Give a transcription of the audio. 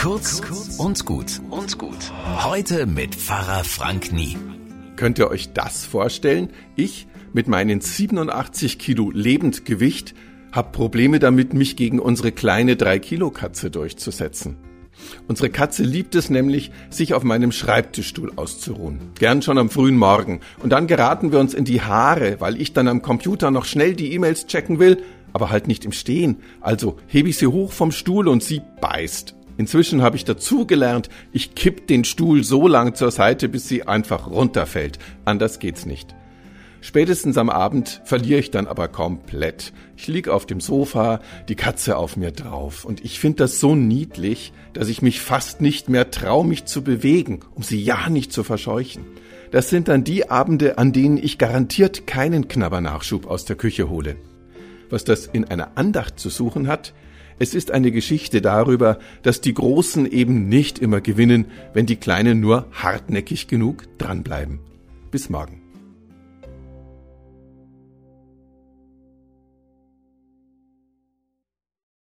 Kurz und gut und gut. Heute mit Pfarrer Frank Nie. Könnt ihr euch das vorstellen? Ich mit meinen 87 Kilo Lebendgewicht habe Probleme damit, mich gegen unsere kleine 3-Kilo-Katze durchzusetzen. Unsere Katze liebt es nämlich, sich auf meinem Schreibtischstuhl auszuruhen. Gern schon am frühen Morgen. Und dann geraten wir uns in die Haare, weil ich dann am Computer noch schnell die E-Mails checken will, aber halt nicht im Stehen. Also hebe ich sie hoch vom Stuhl und sie beißt. Inzwischen habe ich dazugelernt, ich kipp den Stuhl so lang zur Seite, bis sie einfach runterfällt. Anders geht's nicht. Spätestens am Abend verliere ich dann aber komplett. Ich lieg auf dem Sofa, die Katze auf mir drauf und ich finde das so niedlich, dass ich mich fast nicht mehr traue, mich zu bewegen, um sie ja nicht zu verscheuchen. Das sind dann die Abende, an denen ich garantiert keinen Knabbernachschub aus der Küche hole. Was das in einer Andacht zu suchen hat, es ist eine Geschichte darüber, dass die Großen eben nicht immer gewinnen, wenn die Kleinen nur hartnäckig genug dranbleiben. Bis morgen.